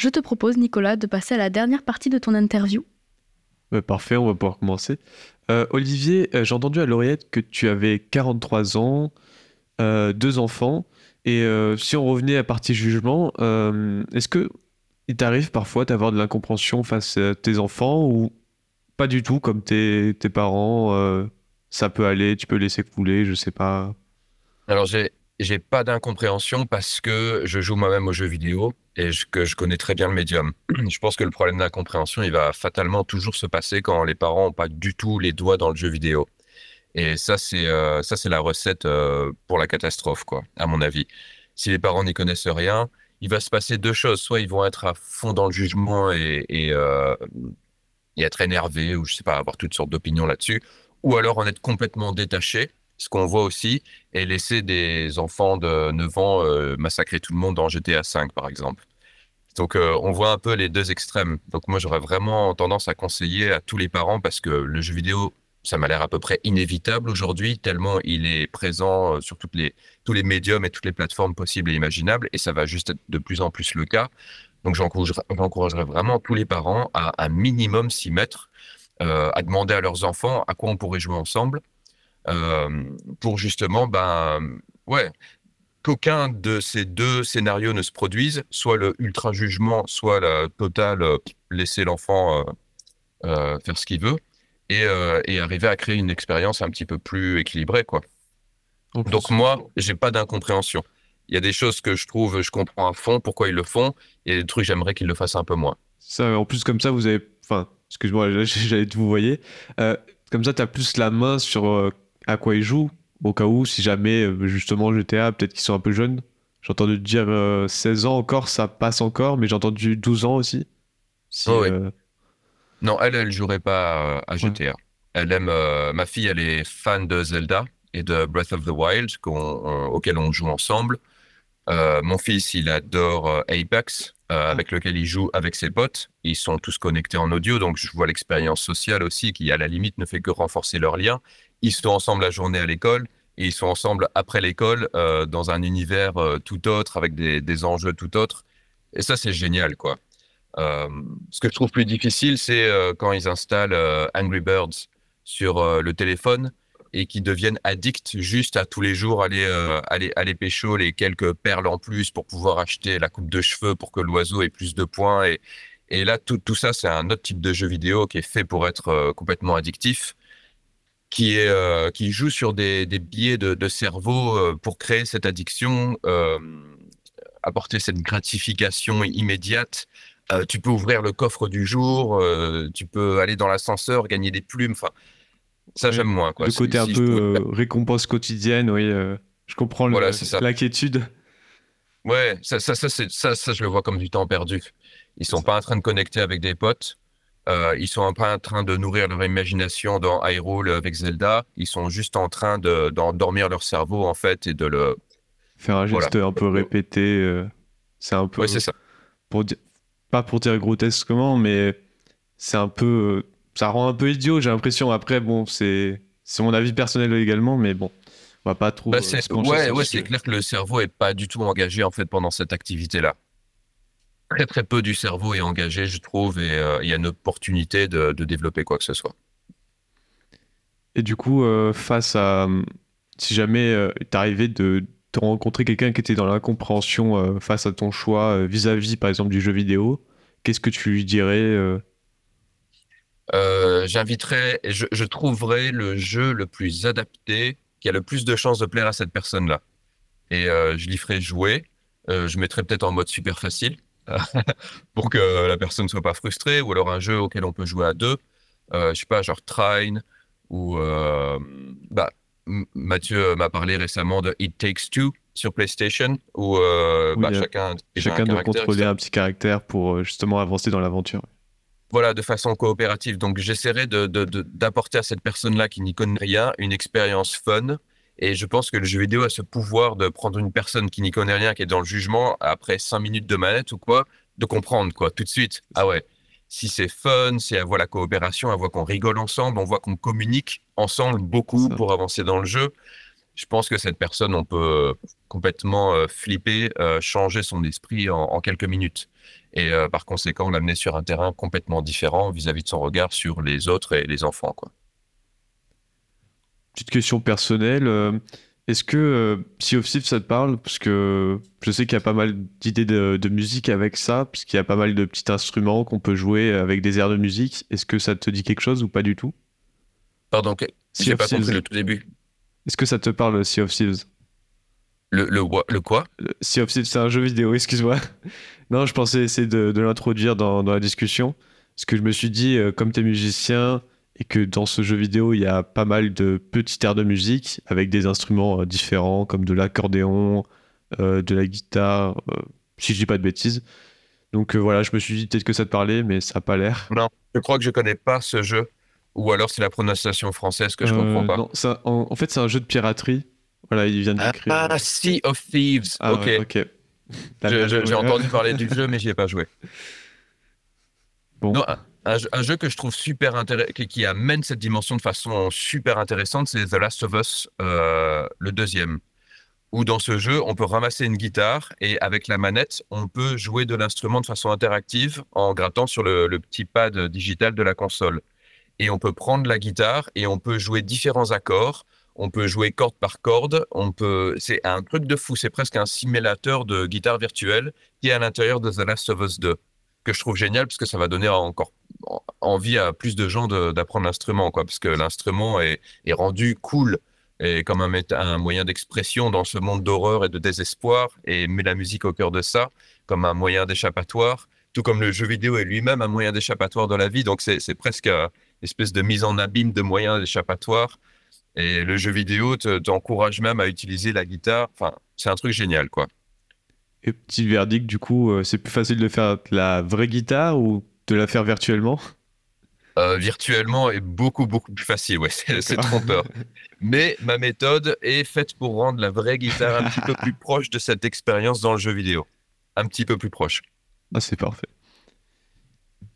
Je te propose, Nicolas, de passer à la dernière partie de ton interview. Ouais, parfait, on va pouvoir commencer. Euh, Olivier, euh, j'ai entendu à l'oreillette que tu avais 43 ans, euh, deux enfants, et euh, si on revenait à partie jugement, euh, est-ce que il t'arrive parfois d'avoir de l'incompréhension face à tes enfants ou pas du tout, comme tes, tes parents, euh, ça peut aller, tu peux laisser couler, je sais pas? Alors, j'ai, j'ai pas d'incompréhension parce que je joue moi-même aux jeux vidéo et que je connais très bien le médium. Je pense que le problème d'incompréhension, il va fatalement toujours se passer quand les parents n'ont pas du tout les doigts dans le jeu vidéo. Et ça, c'est euh, ça, c'est la recette euh, pour la catastrophe, quoi, à mon avis. Si les parents n'y connaissent rien, il va se passer deux choses. Soit ils vont être à fond dans le jugement et, et, euh, être énervés ou je sais pas, avoir toutes sortes d'opinions là-dessus, ou alors en être complètement détachés, ce qu'on voit aussi, et laisser des enfants de 9 ans euh, massacrer tout le monde dans GTA V, par exemple. Donc, euh, on voit un peu les deux extrêmes. Donc, moi, j'aurais vraiment tendance à conseiller à tous les parents parce que le jeu vidéo, ça m'a l'air à peu près inévitable aujourd'hui, tellement il est présent euh, sur les, tous les médiums et toutes les plateformes possibles et imaginables, et ça va juste être de plus en plus le cas. Donc, j'encouragerais vraiment tous les parents à un minimum s'y mettre, à demander à leurs enfants à quoi on pourrait jouer ensemble, pour justement, ben, ouais, qu'aucun de ces deux scénarios ne se produise, soit le ultra jugement, soit la totale euh, laisser l'enfant euh, euh, faire ce qu'il veut, et, euh, et arriver à créer une expérience un petit peu plus équilibrée, quoi. Donc moi, j'ai pas d'incompréhension. Il y a des choses que je trouve, je comprends à fond pourquoi ils le font, et des trucs j'aimerais qu'ils le fassent un peu moins. Ça, en plus, comme ça, vous avez. Enfin, excuse-moi, j'allais vous voyez. Euh, comme ça, tu as plus la main sur euh, à quoi ils jouent, au cas où, si jamais, euh, justement, GTA, peut-être qu'ils sont un peu jeunes. J'ai entendu te dire euh, 16 ans encore, ça passe encore, mais j'ai entendu 12 ans aussi. Si, Oh, oui. euh, Non, elle, elle jouerait pas euh, à GTA. Elle aime. euh, ma fille, elle est fan de Zelda et de Breath of the Wild, on- auquel on joue ensemble. Euh, mon fils, il adore euh, Apex, euh, avec lequel il joue avec ses potes. Ils sont tous connectés en audio, donc je vois l'expérience sociale aussi, qui à la limite ne fait que renforcer leur lien. Ils sont ensemble la journée à l'école et ils sont ensemble après l'école euh, dans un univers euh, tout autre, avec des, des enjeux tout autres. Et ça, c'est génial, quoi. Euh, ce que je trouve plus difficile, c'est quand ils installent Angry Birds sur le téléphone et qui deviennent addicts juste à tous les jours aller, aller, aller pécho les quelques perles en plus pour pouvoir acheter la coupe de cheveux pour que l'oiseau ait plus de points. Et, et là, tout, tout ça, c'est un autre type de jeu vidéo qui est fait pour être complètement addictif. Qui, est, euh, qui joue sur des, des biais de, de cerveau euh, pour créer cette addiction, euh, apporter cette gratification immédiate. Tu peux ouvrir le coffre du jour, tu peux aller dans l'ascenseur, gagner des plumes. Enfin, ça, j'aime moins. Quoi. Le côté un si peu pouvais- récompense quotidienne, oui. je comprends Voilà, l'inquiétude. Ouais, ça, ça, ça, ça, je le vois comme du temps perdu. Ils sont pas en train de connecter avec des potes. Euh, ils sont pas en train de nourrir leur imagination dans Hyrule avec Zelda. Ils sont juste en train de, d'endormir leur cerveau, en fait, et de le. Faire un geste Voilà. un peu répété, euh, c'est un peu. Ouais, c'est ça. Pour di- Pas pour dire grotesquement, mais c'est un peu. euh, Ça rend un peu idiot, j'ai l'impression. Après, bon, c'est c'est mon avis personnel également, mais bon, on va pas trop. Bah, euh, ouais, ouais, c'est clair que le cerveau est pas du tout engagé, en fait, pendant cette activité-là. Très, très peu du cerveau est engagé, je trouve, et euh, il y a une opportunité de, de développer quoi que ce soit. Et du coup, euh, face à. euh, Si jamais euh, il t'arrivait de te rencontrer quelqu'un qui était dans l'incompréhension face à ton choix vis-à-vis, par exemple, du jeu vidéo, qu'est-ce que tu lui dirais j'inviterais, je, je trouverais le jeu le plus adapté, qui a le plus de chances de plaire à cette personne-là. Et je l'y ferai jouer. Je mettrai peut-être en mode super facile pour que la personne ne soit pas frustrée, ou alors un jeu auquel on peut jouer à deux. Euh, je sais pas, genre Trine, ou euh, bah, Mathieu m'a parlé récemment de It Takes Two sur PlayStation, où euh, Oui, bah, chacun, chacun doit contrôler un petit caractère pour euh, justement avancer dans l'aventure Voilà, de façon coopérative. Donc, j'essaierai de, de- de- d'apporter à cette personne-là qui n'y connaît rien une expérience fun. Et je pense que le jeu vidéo a ce pouvoir de prendre une personne qui n'y connaît rien, qui est dans le jugement, après cinq minutes de manette ou quoi, de comprendre, quoi, tout de suite. Ah ouais, si c'est fun, si elle voit la coopération, elle voit qu'on rigole ensemble, on voit qu'on communique ensemble beaucoup pour avancer dans le jeu. Je pense que cette personne, on peut complètement euh, flipper, euh, changer son esprit en, en quelques minutes. Et euh, par conséquent, l'amener sur un terrain complètement différent vis-à-vis de son regard sur les autres et les enfants. Quoi. Petite question personnelle. euh, Est-ce que euh, Sea of ça te parle? Parce que je sais qu'il y a pas mal d'idées de, de musique avec ça, puisqu'il y a pas mal de petits instruments qu'on peut jouer avec des airs de musique. Est-ce que ça te dit quelque chose ou pas du tout? Pardon, Sea j'ai pas compris le tout début. Est-ce que ça te parle, Sea of Thieves? Le, le, wa- le quoi? Sea of Thieves, c'est un jeu vidéo, excuse-moi. non, je pensais essayer de, de l'introduire dans, dans la discussion. Parce que je me suis dit, euh, comme tu es musicien et que dans ce jeu vidéo, il y a pas mal de petits airs de musique avec des instruments euh, différents, comme de l'accordéon, euh, de la guitare, euh, si je dis pas de bêtises. Donc euh, voilà, je me suis dit peut-être que ça te parlait, mais ça n'a pas l'air. Non, je crois que je connais pas ce jeu. Ou alors c'est la prononciation française que je Euh, comprends pas. non, ça- en, en fait, c'est un jeu de piraterie. Voilà, il vient d'écrire. Ah, Sea of Thieves. Ah ok. ouais. J'ai entendu parler du jeu, mais j'y ai pas joué. Bon. Non, un, jeu, que je trouve super intéressant, qui, qui amène cette dimension de façon super intéressante, c'est The Last of Us, euh, le deuxième. Où dans ce jeu, on peut ramasser une guitare et avec la manette, on peut jouer de l'instrument de façon interactive en grattant sur le, le petit pad digital de la console. Et on peut prendre la guitare et on peut jouer différents accords. On peut jouer corde par corde. On peut. C'est un truc de fou. C'est presque un simulateur de guitare virtuelle qui est à l'intérieur de The Last of Us 2 que je trouve génial parce que ça va donner encore en- envie à plus de gens d'apprendre l'instrument, quoi, parce que l'instrument est, rendu cool et comme un, un moyen d'expression dans ce monde d'horreur et de désespoir, et met la musique au cœur de ça, comme un moyen d'échappatoire, tout comme le jeu vidéo est lui-même un moyen d'échappatoire dans la vie, donc c'est presque euh, une espèce de mise en abîme de moyens d'échappatoire. Et le jeu vidéo te- t'encourage même à utiliser la guitare. Enfin, c'est un truc génial, quoi. Et petit verdict, du coup, euh, c'est plus facile de faire la vraie guitare ou de la faire virtuellement Euh, virtuellement est beaucoup, beaucoup plus facile, ouais, c'est trompeur. Mais ma méthode est faite pour rendre la vraie guitare un petit peu plus proche de cette expérience dans le jeu vidéo. Un petit peu plus proche. Ah, c'est parfait.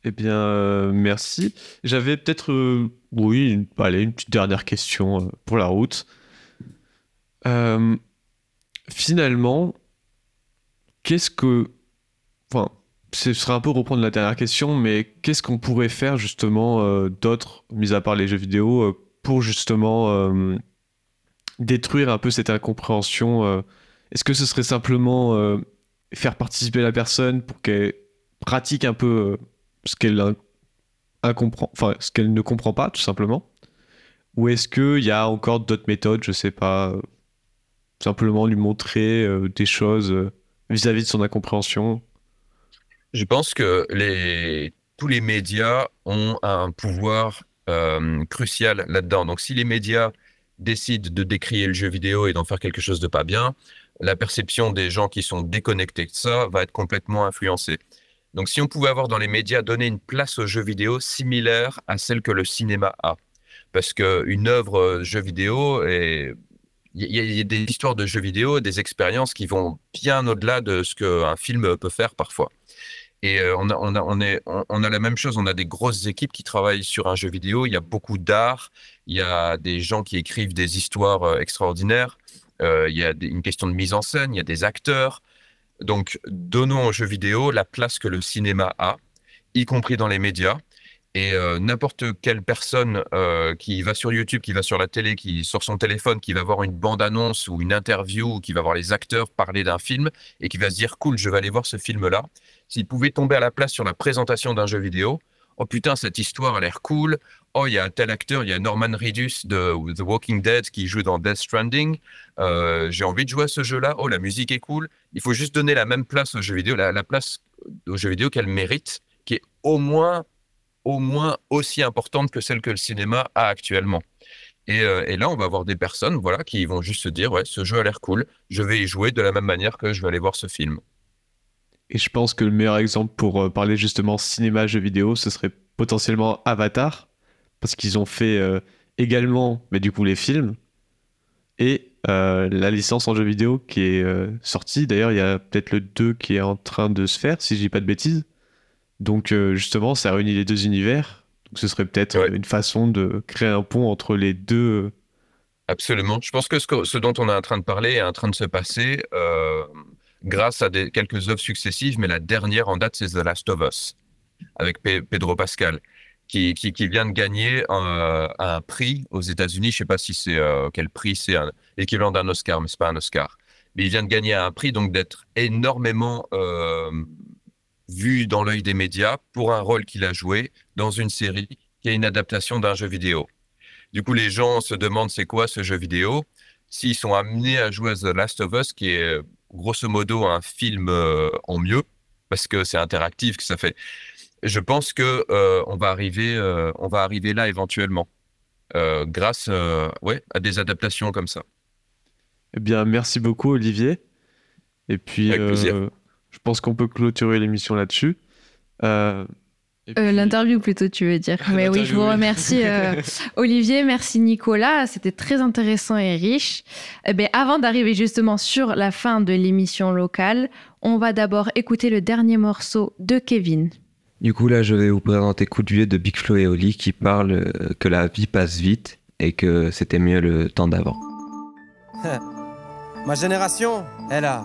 Eh bien, euh, merci. J'avais peut-être, euh, oui, une, allez, une petite dernière question pour la route. Finalement, qu'est-ce que... Enfin, ce serait un peu reprendre la dernière question, mais qu'est-ce qu'on pourrait faire justement euh, d'autre, mis à part les jeux vidéo, euh, pour justement euh, détruire un peu cette incompréhension Est-ce que ce serait simplement faire participer la personne pour qu'elle pratique un peu ce qu'elle ne comprend pas, tout simplement? Ou est-ce qu'il y a encore d'autres méthodes, je sais pas, simplement lui montrer des choses vis-à-vis de son incompréhension? Je pense que tous les médias ont un pouvoir euh, crucial là-dedans. Donc, si les médias décident de décrier le jeu vidéo et d'en faire quelque chose de pas bien, la perception des gens qui sont déconnectés de ça va être complètement influencée. Donc, si on pouvait avoir dans les médias donné une place au jeu vidéo similaire à celle que le cinéma a, parce qu'une œuvre euh, jeu vidéo est il y, a- il y a des histoires de jeux vidéo, des expériences qui vont bien au-delà de ce qu'un film peut faire parfois. Et euh, on a, la même chose, on a des grosses équipes qui travaillent sur un jeu vidéo, il y a beaucoup d'art, il y a des gens qui écrivent des histoires euh, extraordinaires, euh, il y a une question de mise en scène, il y a des acteurs. Donc, donnons au jeu vidéo la place que le cinéma a, y compris dans les médias. Et n'importe quelle personne qui va sur YouTube, qui va sur la télé, qui sort son téléphone, qui va voir une bande-annonce ou une interview, qui va voir les acteurs parler d'un film et qui va se dire cool, je vais aller voir ce film-là. S'il pouvait tomber à la place sur la présentation d'un jeu vidéo, oh putain, cette histoire a l'air cool. Oh, il y a tel acteur, il y a Norman Reedus de The Walking Dead qui joue dans Death Stranding. Euh, J'ai envie de jouer à ce jeu-là. Oh, la musique est cool. Il faut juste donner la même place au jeu vidéo, la, la place au jeu vidéo qu'elle mérite, qui est au moins au moins aussi importante que celle que le cinéma a actuellement. Et, euh, et là, on va avoir des personnes voilà, qui vont juste se dire, ouais, ce jeu a l'air cool, je vais y jouer de la même manière que je vais aller voir ce film. Et je pense que le meilleur exemple pour euh, parler justement cinéma, jeux vidéo, ce serait potentiellement Avatar, parce qu'ils ont fait euh, également, mais du coup, les films, et euh, la licence en jeu vidéo qui est euh, sortie. D'ailleurs, il y a peut-être le 2 qui est en train de se faire, si je dis pas de bêtises. Donc, justement, ça réunit les deux univers. Donc, ce serait peut-être une façon de créer un pont entre les deux. Absolument. Je pense que ce, que- ce dont on est en train de parler est en train de se passer grâce à quelques œuvres successives, mais la dernière en date, c'est The Last of Us, avec Pe- Pedro Pascal, qui, vient de gagner un, un prix aux États-Unis. Je sais pas si c'est euh, quel prix, c'est l'équivalent d'un Oscar, mais c'est pas un Oscar. Mais il vient de gagner un prix, donc d'être énormément euh, vu dans l'œil des médias pour un rôle qu'il a joué dans une série qui est une adaptation d'un jeu vidéo. Du coup, les gens se demandent c'est quoi ce jeu vidéo? S'ils sont amenés à jouer à The Last of Us, qui est euh, grosso modo un film euh, en mieux, parce que c'est interactif, que ça fait. Je pense que euh, on va arriver, euh, on va arriver là éventuellement, grâce, ouais, à des adaptations comme ça. Eh bien, merci beaucoup, Olivier. Et puis, Avec plaisir. je pense qu'on peut clôturer l'émission là-dessus. Euh, Euh, L'interview plutôt, tu veux dire. Mais oui, je vous remercie euh, Olivier, merci Nicolas, c'était très intéressant et riche. Eh bien, avant d'arriver justement sur la fin de l'émission locale, on va d'abord écouter le dernier morceau de Kevin. Du coup, là, je vais vous présenter Coup de vieux de Big Flo et Oli qui parle euh, que la vie passe vite et que c'était mieux le temps d'avant. Ma génération, elle a,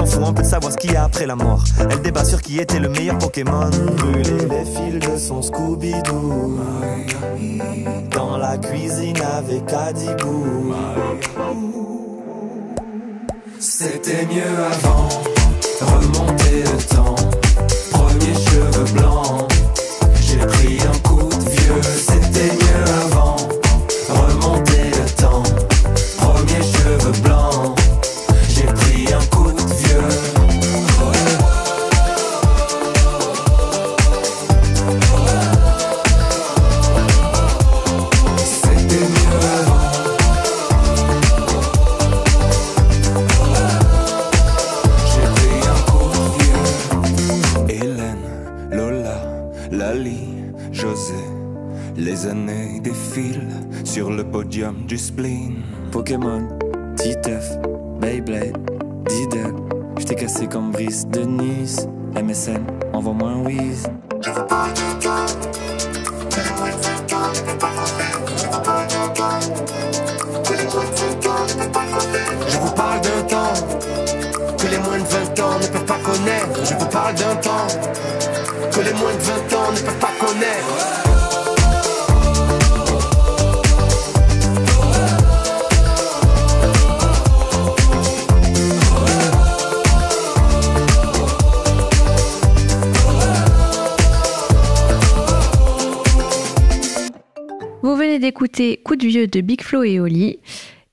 S'en fout un peu de savoir ce qu'il y a après la mort. Elle débat sur qui était le meilleur Pokémon. Brûler les fils de son Scooby-Doo. Dans la cuisine avec Adibou. C'était mieux avant. Remonter le temps. Premier cheveux blancs. J'ai pris un coup Coup de vieux de Big Flo et Oli.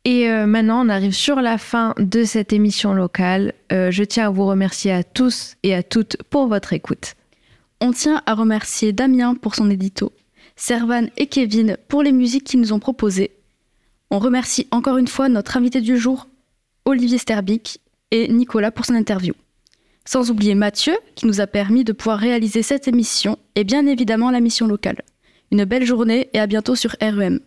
Et euh, maintenant, on arrive sur la fin de cette émission locale. Euh, je tiens à vous remercier à tous et à toutes pour votre écoute. On tient à remercier Damien pour son édito, Servan et Kevin pour les musiques qu'ils nous ont proposées. On remercie encore une fois notre invité du jour, Olivier Sterbic, et Nicolas pour son interview. Sans oublier Mathieu, qui nous a permis de pouvoir réaliser cette émission, et bien évidemment la mission locale. Une belle journée et à bientôt sur REM.